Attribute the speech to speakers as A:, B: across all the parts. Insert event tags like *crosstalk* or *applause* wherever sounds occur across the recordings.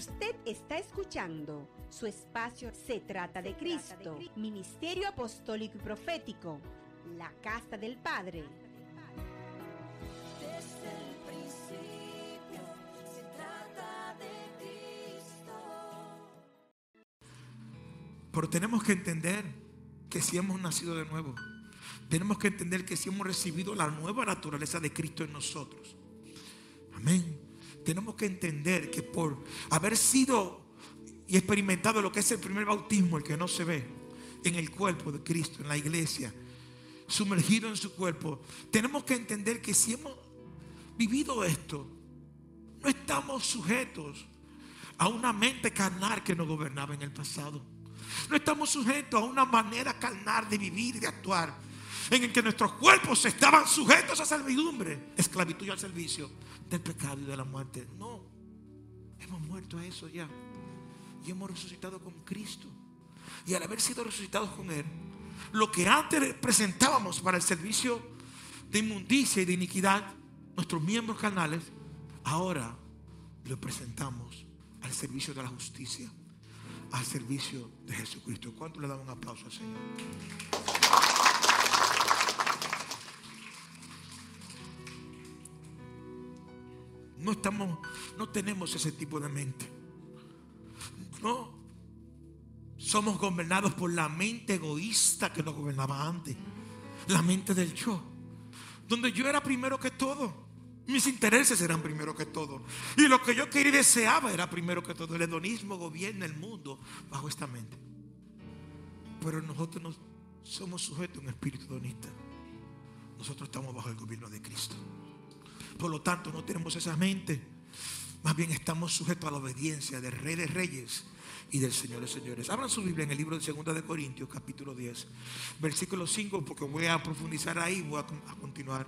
A: Usted está escuchando su espacio Se trata de Cristo, Ministerio Apostólico y Profético, la Casa del Padre.
B: Desde el principio se trata de Cristo.
C: Pero tenemos que entender que si hemos nacido de nuevo, tenemos que entender que si hemos recibido la nueva naturaleza de Cristo en nosotros. Amén. Tenemos que entender que por haber sido y experimentado lo que es el primer bautismo, el que no se ve, en el cuerpo de Cristo, en la iglesia, sumergido en su cuerpo, tenemos que entender que si hemos vivido esto, no estamos sujetos a una mente carnal que nos gobernaba en el pasado. No estamos sujetos a una manera carnal de vivir de actuar en el que nuestros cuerpos estaban sujetos a servidumbre, esclavitud y al servicio del pecado y de la muerte. No, hemos muerto a eso ya y hemos resucitado con Cristo. Y al haber sido resucitados con Él, lo que antes presentábamos para el servicio de inmundicia y de iniquidad, nuestros miembros carnales, ahora lo presentamos al servicio de la justicia, al servicio de Jesucristo. ¿Cuánto le damos un aplauso al Señor? No estamos, no tenemos ese tipo de mente. No. Somos gobernados por la mente egoísta que nos gobernaba antes. La mente del yo. Donde yo era primero que todo. Mis intereses eran primero que todo. Y lo que yo quería y deseaba era primero que todo. El hedonismo gobierna el mundo bajo esta mente. Pero nosotros no somos sujetos a un espíritu hedonista. Nosotros estamos bajo el gobierno de Cristo. Por lo tanto, no tenemos esa mente. Más bien estamos sujetos a la obediencia del Rey de Reyes y del Señor de Señores. Abran su Biblia en el libro de 2 de Corintios, capítulo 10, versículo 5, porque voy a profundizar ahí, voy a, continuar.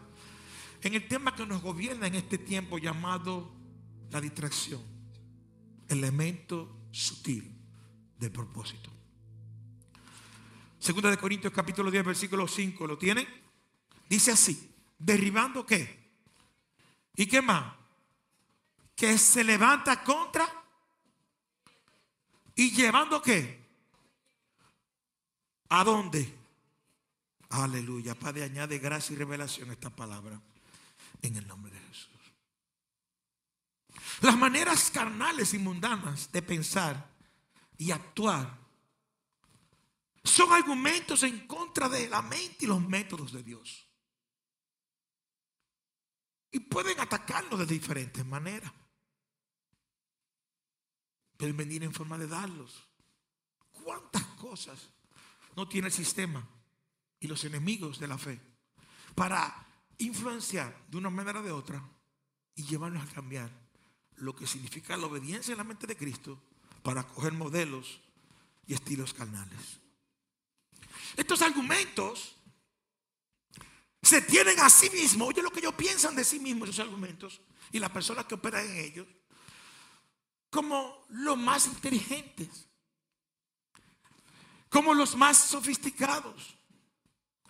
C: En el tema que nos gobierna en este tiempo llamado la distracción, elemento sutil del propósito. Segunda de Corintios capítulo 10 versículo 5, ¿lo tienen? Dice así, derribando qué? ¿Y qué más? Que se levanta contra y llevando qué? ¿A dónde? Aleluya. Padre, añade gracia y revelación a esta palabra en el nombre de Jesús. Las maneras carnales y mundanas de pensar y actuar son argumentos en contra de la mente y los métodos de Dios. Y pueden atacarnos de diferentes maneras. Pueden venir en forma de darlos. ¿Cuántas cosas no tiene el sistema y los enemigos de la fe para influenciar de una manera o de otra y llevarnos a cambiar lo que significa la obediencia en la mente de Cristo para coger modelos y estilos carnales? Estos argumentos se tienen a sí mismos. Oye lo que ellos piensan de sí mismos, esos argumentos, y las personas que operan en ellos, como los más inteligentes, como los más sofisticados.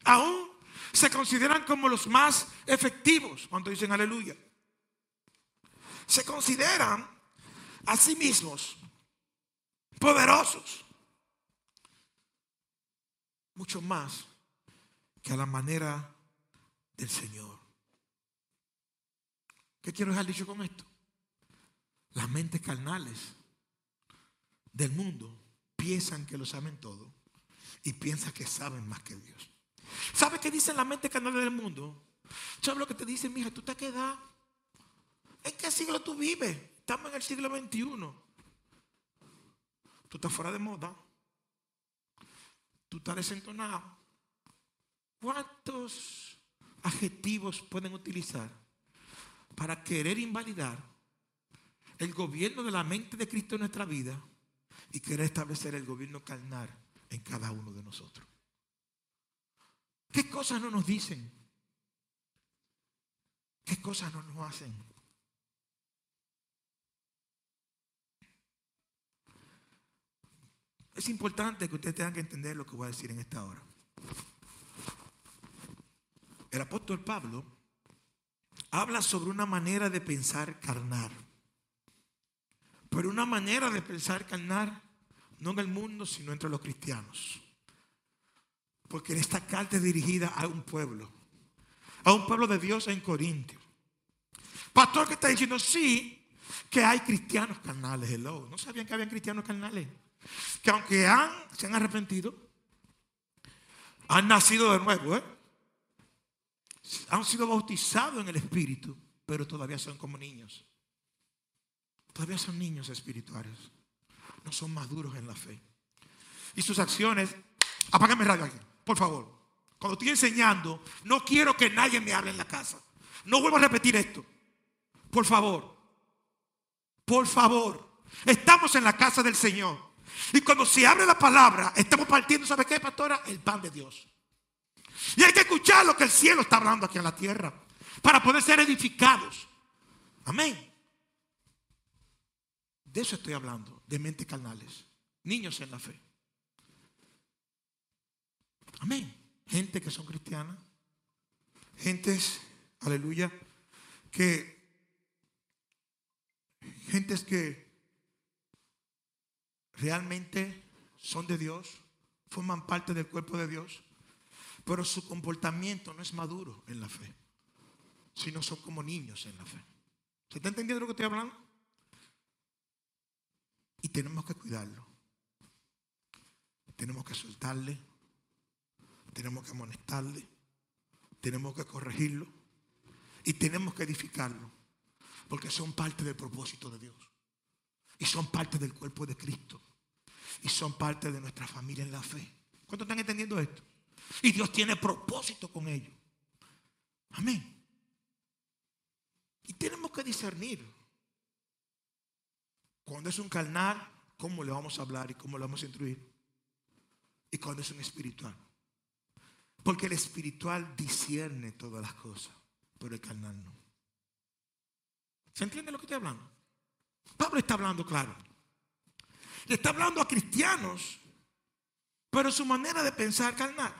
C: Aún se consideran como los más efectivos cuando dicen aleluya. Se consideran a sí mismos poderosos, mucho más que a la manera del Señor. ¿Qué quiero dejar dicho con esto? Las mentes carnales del mundo piensan que lo saben todo y piensan que saben más que Dios. ¿Sabe qué dicen las mentes carnales del mundo? ¿Sabes lo que te dicen, mija? ¿Tú te quedas? ¿En qué siglo tú vives? Estamos en el siglo XXI. Tú estás fuera de moda. Tú estás desentonado. ¿Cuántos adjetivos pueden utilizar para querer invalidar el gobierno de la mente de Cristo en nuestra vida y querer establecer el gobierno carnal en cada uno de nosotros? ¿Qué cosas no nos dicen? ¿Qué cosas no nos hacen? Es importante que ustedes tengan que entender lo que voy a decir en esta hora. El apóstol Pablo habla sobre una manera de pensar carnal. Pero una manera de pensar carnal, no en el mundo, sino entre los cristianos. Porque esta carta es dirigida a un pueblo, a un pueblo de Dios en Corintio. Pastor que está diciendo, sí, que hay cristianos carnales, hello. ¿No sabían que habían cristianos carnales? Que aunque han, se han arrepentido, han nacido de nuevo, ¿eh? Han sido bautizados en el Espíritu, pero todavía son como niños. Todavía son niños espirituales. No son maduros en la fe. Y sus acciones, apágame radio aquí, por favor. Cuando estoy enseñando, no quiero que nadie me hable en la casa. No vuelvo a repetir esto. Por favor. Por favor. Estamos en la casa del Señor. Y cuando se abre la palabra, estamos partiendo, ¿sabe qué, pastora? El pan de Dios. Y hay que escuchar lo que el cielo está hablando aquí en la tierra para poder ser edificados. Amén. De eso estoy hablando, de mentes carnales, niños en la fe. Amén. Gente que son cristianas, gentes, aleluya, que, gentes que realmente son de Dios, forman parte del cuerpo de Dios, pero su comportamiento no es maduro en la fe, sino son como niños en la fe. ¿Se está entendiendo lo que estoy hablando? Y tenemos que cuidarlo. Tenemos que soltarle. Tenemos que amonestarle. Tenemos que corregirlo. Y tenemos que edificarlo. Porque son parte del propósito de Dios. Y son parte del cuerpo de Cristo. Y son parte de nuestra familia en la fe. ¿Cuántos están entendiendo esto? Y Dios tiene propósito con ellos. Amén. Y tenemos que discernir. Cuando es un carnal, cómo le vamos a hablar y cómo le vamos a instruir. Y cuando es un espiritual. Porque el espiritual discierne todas las cosas, pero el carnal no. ¿Se entiende lo que estoy hablando? Pablo está hablando claro. Le está hablando a cristianos, pero su manera de pensar carnal.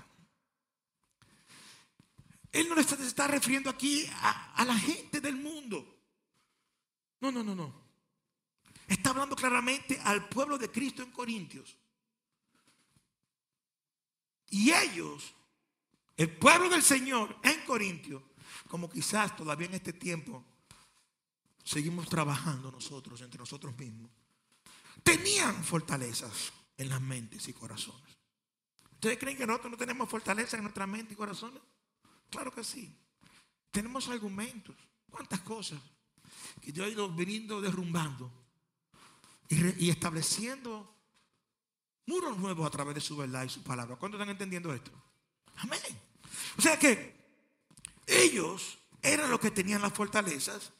C: Él no le está, refiriendo aquí a, la gente del mundo. No, no, no, no. Está hablando claramente al pueblo de Cristo en Corintios. Y ellos, el pueblo del Señor en Corintios, como quizás todavía en este tiempo seguimos trabajando nosotros entre nosotros mismos, tenían fortalezas en las mentes y corazones. ¿Ustedes creen que nosotros no tenemos fortaleza en nuestra mente y corazones? Claro que sí. Tenemos argumentos, cuántas cosas que yo he ido viniendo derrumbando y, estableciendo muros nuevos a través de su verdad y su palabra. ¿Cuántos están entendiendo esto? Amén. O sea que ellos eran los que tenían las fortalezas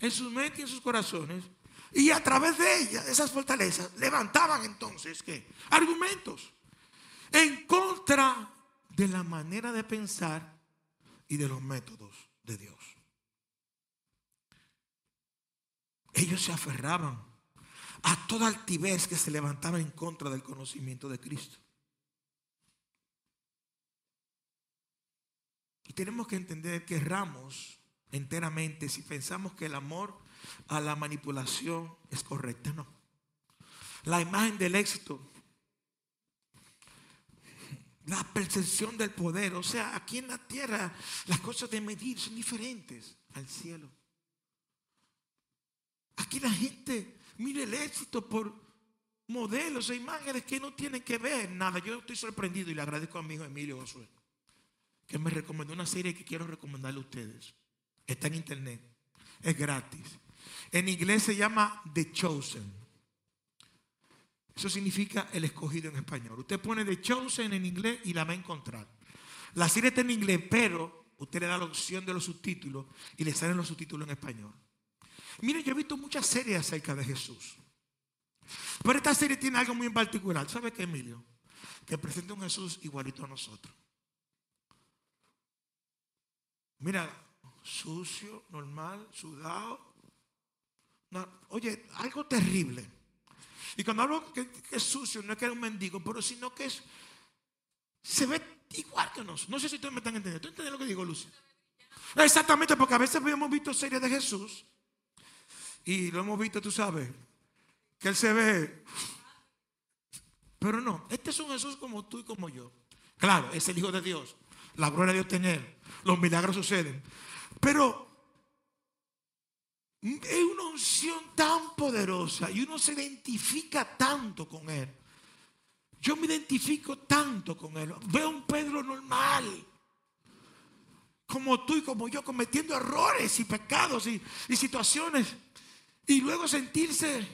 C: en sus mentes y en sus corazones. Y a través de ellas, esas fortalezas, levantaban entonces ¿qué? argumentos en contra de la manera de pensar y de los métodos de Dios. Ellos se aferraban a toda altivez que se levantaba en contra del conocimiento de Cristo. Y tenemos que entender que erramos enteramente si pensamos que el amor a la manipulación es correcta. No. La imagen del éxito, la percepción del poder, o sea, aquí en la tierra las cosas de medir son diferentes al cielo. Aquí la gente mira el éxito por modelos e imágenes que no tienen que ver nada. Yo estoy sorprendido y le agradezco a mi hijo Emilio Josué, que me recomendó una serie que quiero recomendarle a ustedes. Está en internet, es gratis. En inglés se llama The Chosen. Eso significa el escogido en español. Usted pone The Chosen en inglés y la va a encontrar. La serie está en inglés, pero usted le da la opción de los subtítulos y le salen los subtítulos en español. Miren, yo he visto muchas series acerca de Jesús. Pero esta serie tiene algo muy en particular. ¿Sabe qué, Emilio? Que presenta un Jesús igualito a nosotros. Mira, sucio, normal, sudado. Oye, algo terrible. Y cuando hablo que, es sucio, no es que es un mendigo, pero sino que es, se ve igual que nosotros. No sé si ustedes me están entendiendo. ¿Tú entiendes lo que digo, Lucio? Exactamente, porque a veces hemos visto series de Jesús y lo hemos visto, tú sabes, que él se ve. Pero no, este es un Jesús como tú y como yo. Claro, es el Hijo de Dios. La gloria de Dios él. Los milagros suceden. Pero es una unción tan poderosa y uno se identifica tanto con él. Yo me identifico tanto con él. Veo un Pedro normal. Como tú y como yo, cometiendo errores y pecados y, y situaciones. Y luego sentirse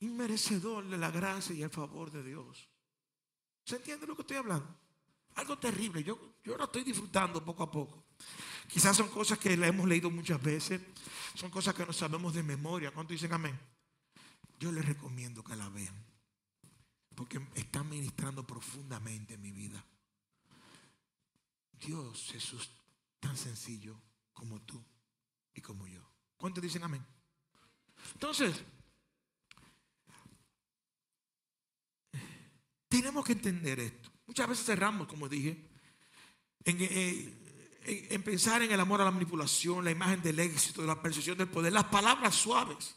C: inmerecedor de la gracia y el favor de Dios. ¿Se entiende lo que estoy hablando? Algo terrible. Yo, yo lo estoy disfrutando poco a poco. Quizás son cosas que le hemos leído muchas veces. Son cosas que no sabemos de memoria. ¿Cuánto dicen amén? Yo les recomiendo que la vean. Porque están ministrando profundamente en mi vida. Dios, Jesús, tan sencillo como tú y como yo. ¿Cuántos dicen amén? Entonces, tenemos que entender esto. Muchas veces cerramos, como dije, en, eh, en, pensar en el amor a la manipulación, la imagen del éxito, la percepción del poder, las palabras suaves.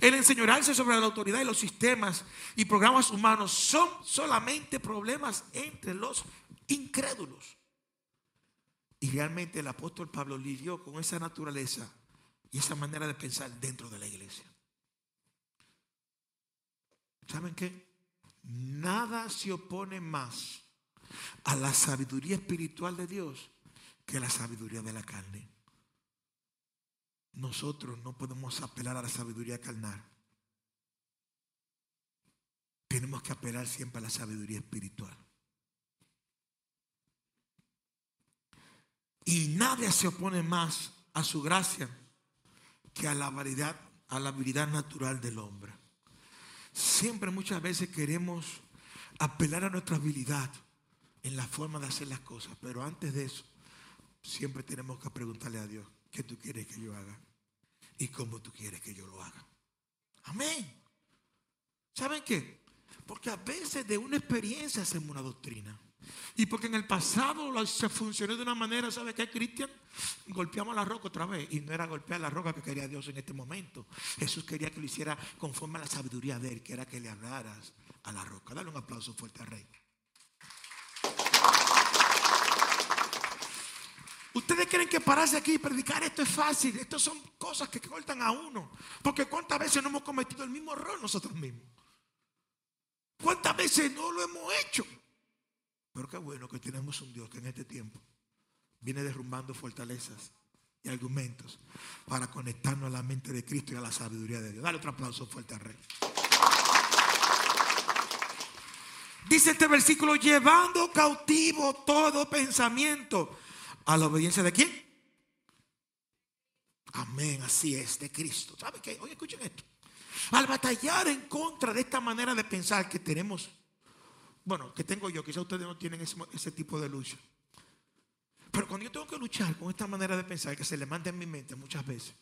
C: El enseñarse sobre la autoridad y los sistemas y programas humanos son solamente problemas entre los incrédulos. Y realmente el apóstol Pablo lidió con esa naturaleza y esa manera de pensar dentro de la iglesia. ¿Saben qué? Nada se opone más a la sabiduría espiritual de Dios que la sabiduría de la carne. Nosotros no podemos apelar a la sabiduría carnal. Tenemos que apelar siempre a la sabiduría espiritual. Y nadie se opone más a su gracia que a la habilidad, a la habilidad natural del hombre. Siempre muchas veces queremos apelar a nuestra habilidad en la forma de hacer las cosas, pero antes de eso, siempre tenemos que preguntarle a Dios, ¿qué tú quieres que yo haga? ¿Y cómo tú quieres que yo lo haga? Amén. ¿Saben qué? Porque a veces de una experiencia hacemos una doctrina. Y porque en el pasado se funcionó de una manera, ¿sabe qué, Cristian? Golpeamos la roca otra vez. Y no era golpear la roca que quería Dios en este momento. Jesús quería que lo hiciera conforme a la sabiduría de Él, que era que le hablaras a la roca. Dale un aplauso fuerte al Rey. Ustedes creen que pararse aquí y predicar esto es fácil. Estas son cosas que cortan a uno. Porque cuántas veces no hemos cometido el mismo error nosotros mismos. ¿Cuántas veces no lo hemos hecho? Pero qué bueno que tenemos un Dios que en este tiempo viene derrumbando fortalezas y argumentos para conectarnos a la mente de Cristo y a la sabiduría de Dios. Dale otro aplauso fuerte al Rey. Dice este versículo, llevando cautivo todo pensamiento a la obediencia de quién? Amén, así es, de Cristo. ¿Sabe qué? Oye, escuchen esto. Al batallar en contra de esta manera de pensar que tenemos, bueno, que tengo yo, quizá ustedes no tienen ese, tipo de lucha. Pero cuando yo tengo que luchar con esta manera de pensar que se le manda en mi mente muchas veces,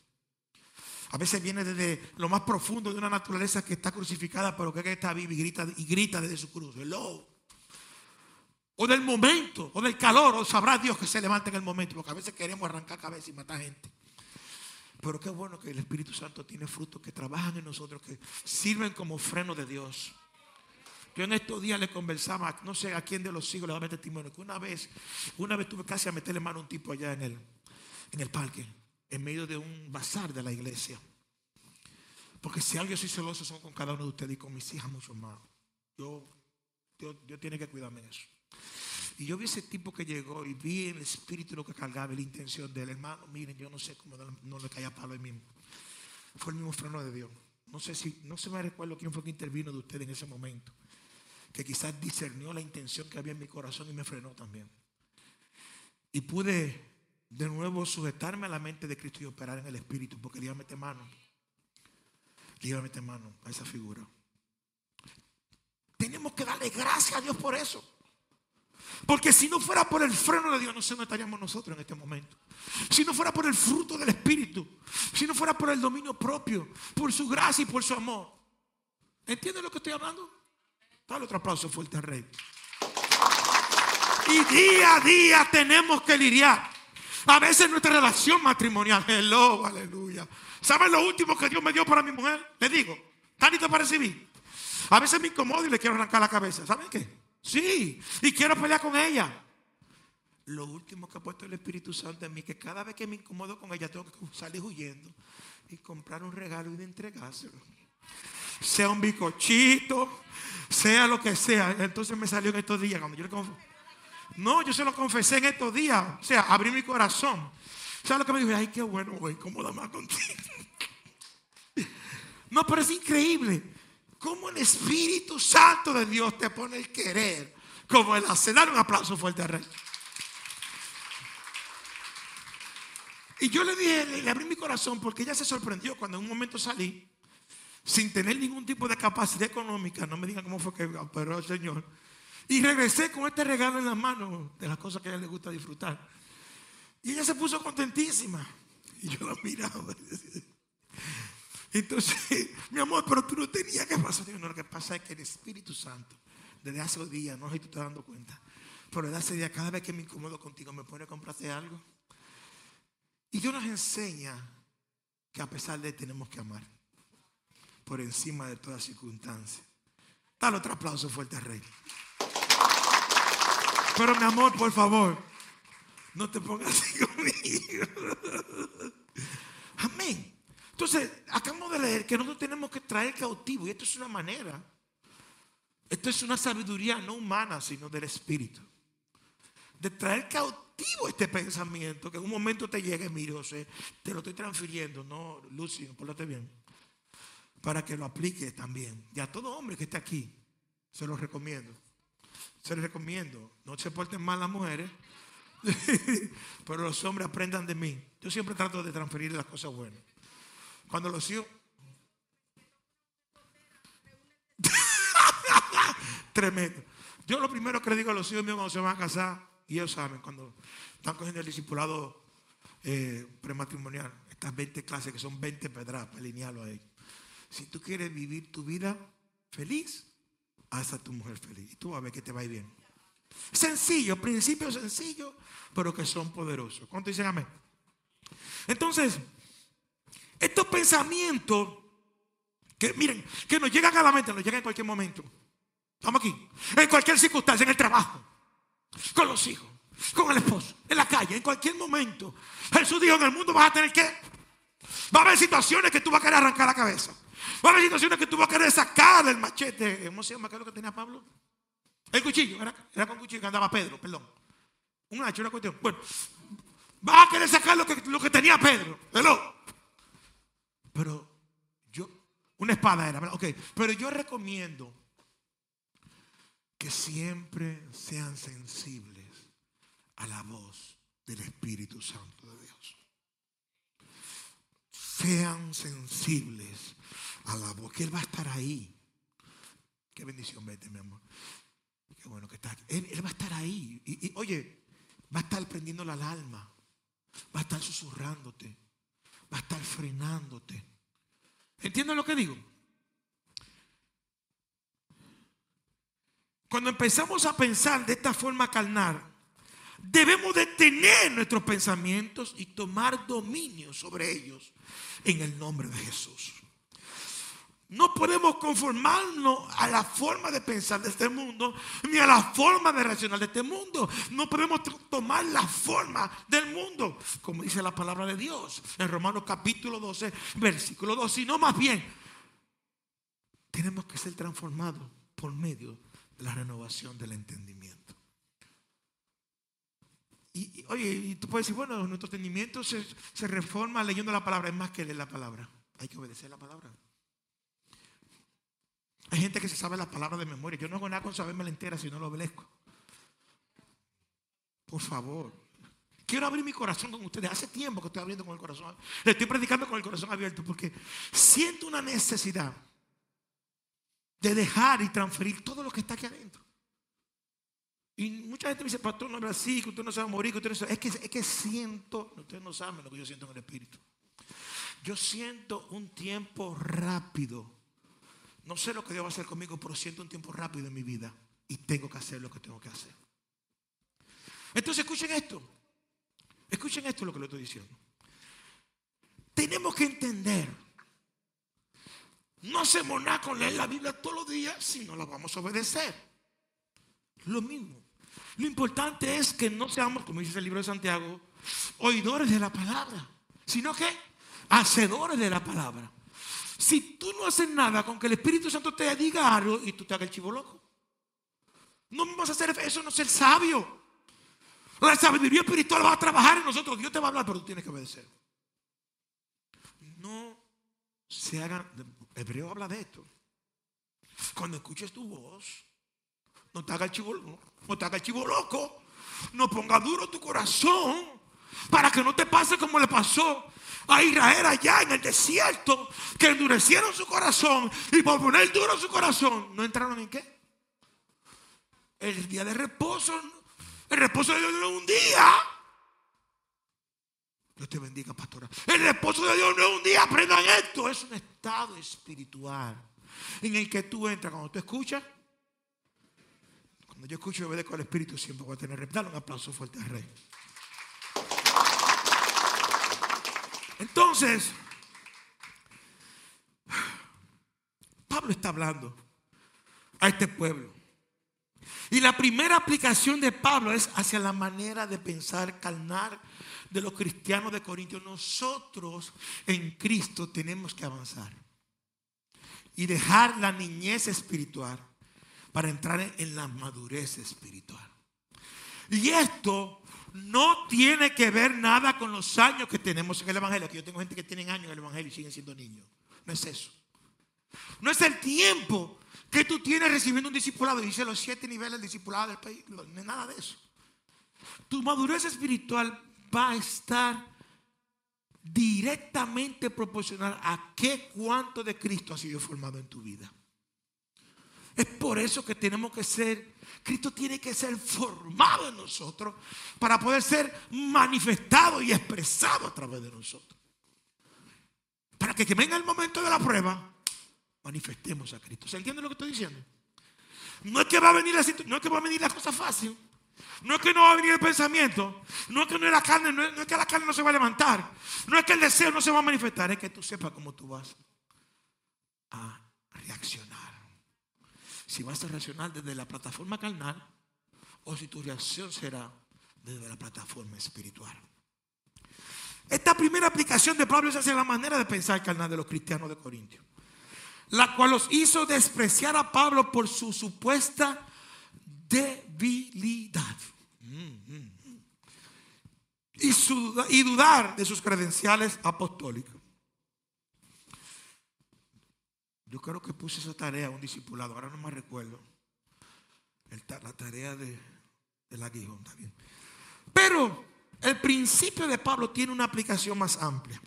C: a veces viene desde lo más profundo de una naturaleza que está crucificada, pero que está viva y grita, y grita desde su cruz. Hello o del momento, o del calor, o sabrá Dios que se levanta en el momento, porque a veces queremos arrancar cabeza y matar gente. Pero qué bueno que el Espíritu Santo tiene frutos que trabajan en nosotros, que sirven como freno de Dios. Yo en estos días le conversaba, no sé a quién de los hijos le daba testimonio, que una vez, una vez tuve casi a meterle mano a un tipo allá en el, en el parque, en medio de un bazar de la iglesia. Porque si algo soy celoso son con cada uno de ustedes y con mis hijas mucho más. Yo, Dios, Dios tiene que cuidarme de eso. Y yo vi ese tipo que llegó y vi el espíritu lo que cargaba la intención del hermano. Miren, yo no sé cómo no le caía palo a mismo. Fue el mismo freno de Dios. No sé si, no se me recuerdo quién fue que intervino de usted en ese momento. Que quizás discernió la intención que había en mi corazón y me frenó también. Y pude de nuevo sujetarme a la mente de Cristo y operar en el espíritu, porque le iba a meter mano. Le iba mano a esa figura. Tenemos que darle gracias a Dios por eso. Porque si no fuera por el freno de Dios, no sé dónde estaríamos nosotros en este momento. Si no fuera por el fruto del Espíritu, si no fuera por el dominio propio, por su gracia y por su amor. ¿Entienden lo que estoy hablando? Dale otro aplauso fuerte al Rey. Y día a día tenemos que lidiar A veces nuestra relación matrimonial, hello, aleluya. ¿Saben lo último que Dios me dio para mi mujer? Le digo, ¿está para recibir? A veces me incomodo y le quiero arrancar la cabeza. ¿Saben qué? Sí, y quiero pelear con ella. Lo último que ha puesto el Espíritu Santo en mí, que cada vez que me incomodo con ella, tengo que salir huyendo y comprar un regalo y de entregárselo. Sea un bicochito, sea lo que sea. Entonces me salió en estos días cuando yo le conf- No, yo se lo confesé en estos días. O sea, abrí mi corazón. ¿Sabes lo que me dijo? Ay, qué bueno, güey, cómoda más contigo. *laughs* No, pero es increíble cómo el Espíritu Santo de Dios te pone el querer, como el hacer. Dar un aplauso fuerte al Rey. Y yo le dije, le, le abrí mi corazón porque ella se sorprendió cuando en un momento salí sin tener ningún tipo de capacidad económica. No me digan cómo fue que operó el Señor. Y regresé con este regalo en la mano de las cosas que a ella le gusta disfrutar. Y ella se puso contentísima. Y yo la miraba. Entonces, *laughs* mi amor, pero tú no tenías que pasar. No, lo que pasa es que el Espíritu Santo, desde hace días, no sé si tú te estás dando cuenta, pero desde hace días, cada vez que me incomodo contigo, me pone a comprarte algo. Y Dios nos enseña que a pesar de tenemos que amar por encima de toda circunstancia. Dale otro aplauso fuerte al Rey. Pero mi amor, por favor, no te pongas así *laughs* conmigo. Amén. Entonces, acabamos de leer que nosotros tenemos que traer cautivo. Y esto es una manera. Esto es una sabiduría no humana, sino del Espíritu. De traer cautivo este pensamiento. Que en un momento te llegue, mire, José, te lo estoy transfiriendo. No, Lucy, pórtate bien. Para que lo apliques también. Y a todo hombre que esté aquí, se lo recomiendo. Se les recomiendo. No se porten mal las mujeres. *laughs* Pero los hombres aprendan de mí. Yo siempre trato de transferir las cosas buenas. Cuando los *laughs* hijos. Tremendo. Yo lo primero que le digo a los hijos míos cuando se van a casar, y ellos saben, cuando están cogiendo el discipulado eh, prematrimonial, estas 20 clases que son 20 pedras para alinearlo a ellos. Si tú quieres vivir tu vida feliz, haz a tu mujer feliz. Y tú vas a ver que te va a ir bien. Sencillo, principios sencillos, pero que son poderosos. ¿Cuánto dicen amén? Entonces, estos pensamientos que miren, que nos llegan a la mente, nos llegan en cualquier momento. Estamos aquí, en cualquier circunstancia, en el trabajo, con los hijos, con el esposo, en la calle, en cualquier momento. Jesús dijo, en el mundo vas a tener que... Va a haber situaciones que tú vas a querer arrancar la cabeza. Va a haber situaciones que tú vas a querer sacar el machete. ¿Cómo se llama? ¿Qué es lo que tenía Pablo? El cuchillo, era, era con cuchillo que andaba Pedro, perdón. Un hacha, una cuestión. Bueno, vas a querer sacar lo que, lo que tenía Pedro. Hello. Pero yo, una espada era. Ok, pero yo recomiendo que siempre sean sensibles a la voz del Espíritu Santo de Dios. Sean sensibles a la voz, que Él va a estar ahí. Qué bendición, vete, mi amor. Qué bueno que está aquí. Él, va a estar ahí. Y, y, oye, va a estar prendiendo la alarma. Va a estar susurrándote. Va a estar frenándote. ¿Entienden lo que digo? Cuando empezamos a pensar de esta forma carnal, debemos detener nuestros pensamientos y tomar dominio sobre ellos en el nombre de Jesús. No podemos conformarnos a la forma de pensar de este mundo, ni a la forma de reaccionar de este mundo. No podemos tomar la forma del mundo, como dice la palabra de Dios en Romanos capítulo 12, versículo 2, sino más bien tenemos que ser transformados por medio de la renovación del entendimiento. Y, oye, y tú puedes decir, bueno, nuestro entendimiento se, se reforma leyendo la palabra, es más que leer la palabra, hay que obedecer la palabra. Hay gente que se sabe la palabra de memoria. Yo no hago nada con saberme la entera si no lo obedezco. Por favor. Quiero abrir mi corazón con ustedes. Hace tiempo que estoy abriendo con el corazón. Le estoy predicando con el corazón abierto porque siento una necesidad de dejar y transferir todo lo que está aquí adentro. Y mucha gente me dice, pastor, no es así, que usted no se va morir, usted no se... Es que, es que siento, ustedes no saben lo que yo siento en el Espíritu. Yo siento un tiempo rápido no sé lo que Dios va a hacer conmigo, pero siento un tiempo rápido en mi vida y tengo que hacer lo que tengo que hacer. Entonces escuchen esto. Escuchen esto lo que le estoy diciendo. Tenemos que entender. No hacemos nada con leer la Biblia todos los días si no la vamos a obedecer. Lo mismo. Lo importante es que no seamos, como dice el libro de Santiago, oidores de la palabra, sino que hacedores de la palabra. Si tú no haces nada con que el Espíritu Santo te diga algo y tú te hagas el chivo loco, no vas a hacer eso, no ser sabio. La sabiduría espiritual va a trabajar en nosotros. Dios te va a hablar, pero tú tienes que obedecer. No se hagan. Hebreo habla de esto. Cuando escuches tu voz, no te haga el chivo, no te haga el chivo loco. No ponga duro tu corazón para que no te pase como le pasó a Israel allá en el desierto, que endurecieron su corazón y por poner duro su corazón, ¿no entraron en qué? El día de reposo, el reposo de Dios no es un día. Dios te bendiga, pastora. El reposo de Dios no es un día, aprendan esto. Es un estado espiritual en el que tú entras cuando tú escuchas. Cuando yo escucho y obedezco al Espíritu, siempre voy a tener. Dale un aplauso fuerte al Rey. Entonces, Pablo está hablando a este pueblo. Y la primera aplicación de Pablo es hacia la manera de pensar carnal de los cristianos de Corintios. Nosotros en Cristo tenemos que avanzar y dejar la niñez espiritual para entrar en la madurez espiritual. Y esto no tiene que ver nada con los años que tenemos en el Evangelio. Que yo tengo gente que tiene años en el Evangelio y siguen siendo niños. No es eso. No es el tiempo que tú tienes recibiendo un discipulado. Dice los siete niveles del discipulado del país. No es nada de eso. Tu madurez espiritual va a estar directamente proporcional a qué cuánto de Cristo ha sido formado en tu vida. Es por eso que tenemos que ser, Cristo tiene que ser formado en nosotros para poder ser manifestado y expresado a través de nosotros. Para que, venga el momento de la prueba, manifestemos a Cristo. ¿Se entiende lo que estoy diciendo? No es que va a venir la, no es que va a venir la cosa fácil. No es que no va a venir el pensamiento. No es que no es la carne, no es, que la carne no se va a levantar. No es que el deseo no se va a manifestar. Es que tú sepas cómo tú vas a reaccionar. Si vas a reaccionar desde la plataforma carnal o si tu reacción será desde la plataforma espiritual. Esta primera aplicación de Pablo es hacia la manera de pensar carnal de los cristianos de Corintios la cual los hizo despreciar a Pablo por su supuesta debilidad. Y, y dudar de sus credenciales apostólicos. Yo creo que puse esa tarea a un discipulado, ahora no me recuerdo. la tarea de, del aguijón también. Pero el principio de Pablo tiene una aplicación más amplia.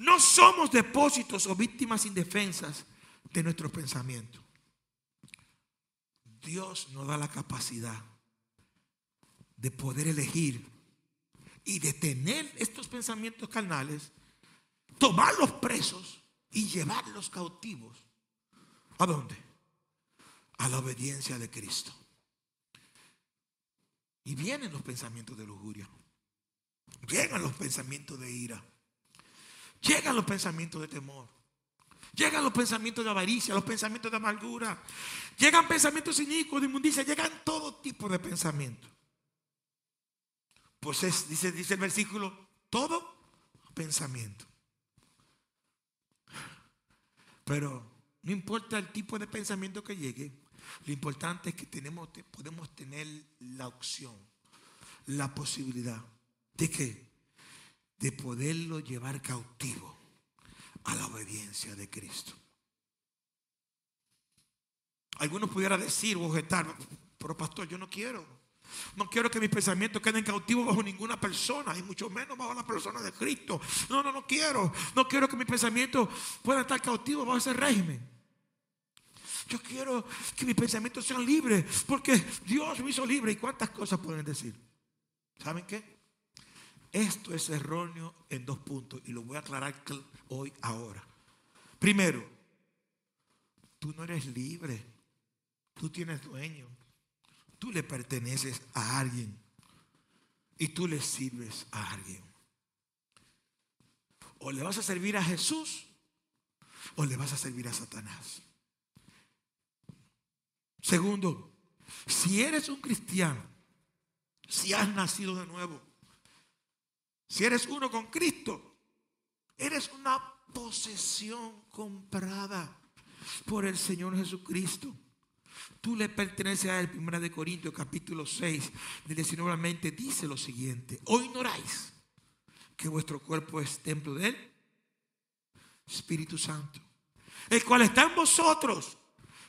C: No somos depósitos o víctimas indefensas de nuestros pensamientos. Dios nos da la capacidad de poder elegir y detener estos pensamientos carnales, tomarlos presos y llevarlos cautivos. ¿A dónde? A la obediencia de Cristo. Y vienen los pensamientos de lujuria. Llegan los pensamientos de ira. Llegan los pensamientos de temor. Llegan los pensamientos de avaricia, los pensamientos de amargura. Llegan pensamientos inicuos, de inmundicia. Llegan todo tipo de pensamientos. Pues es, dice, dice el versículo, todo pensamiento. Pero no importa el tipo de pensamiento que llegue, lo importante es que tenemos, podemos tener la opción, la posibilidad de que de poderlo llevar cautivo a la obediencia de Cristo. Algunos pudieran decir objetar, pero pastor, yo no quiero. No quiero que mis pensamientos queden cautivos bajo ninguna persona y mucho menos bajo la persona de Cristo. No, no, no quiero. No quiero que mis pensamientos puedan estar cautivos bajo ese régimen. Yo quiero que mis pensamientos sean libres porque Dios me hizo libre. ¿Y cuántas cosas pueden decir? ¿Saben qué? Esto es erróneo en dos puntos y lo voy a aclarar hoy, ahora. Primero, tú no eres libre, tú tienes dueño, tú le perteneces a alguien. y tú le sirves a alguien. O le vas a servir a Jesús o le vas a servir a Satanás. Segundo, si eres un cristiano, si has nacido de nuevo, si eres uno con Cristo, eres una posesión comprada por el Señor Jesucristo. Tú le perteneces a él. Primera de Corintios capítulo 6, del 19 al 20 dice lo siguiente. Hoy ignoráis que vuestro cuerpo es templo de él, Espíritu Santo, el cual está en vosotros,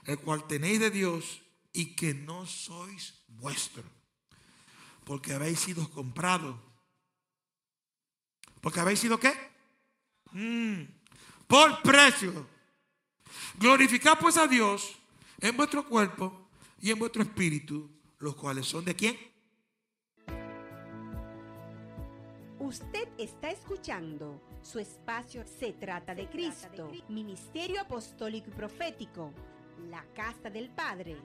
C: el cual tenéis de Dios y que no sois vuestro, porque habéis sido comprados. Porque habéis sido qué? Mm, por precio. Glorificad pues a Dios en vuestro cuerpo y en vuestro espíritu, los cuales son de quién?
A: Usted está escuchando su espacio Se trata de Cristo, Ministerio Apostólico y Profético, la Casa del Padre.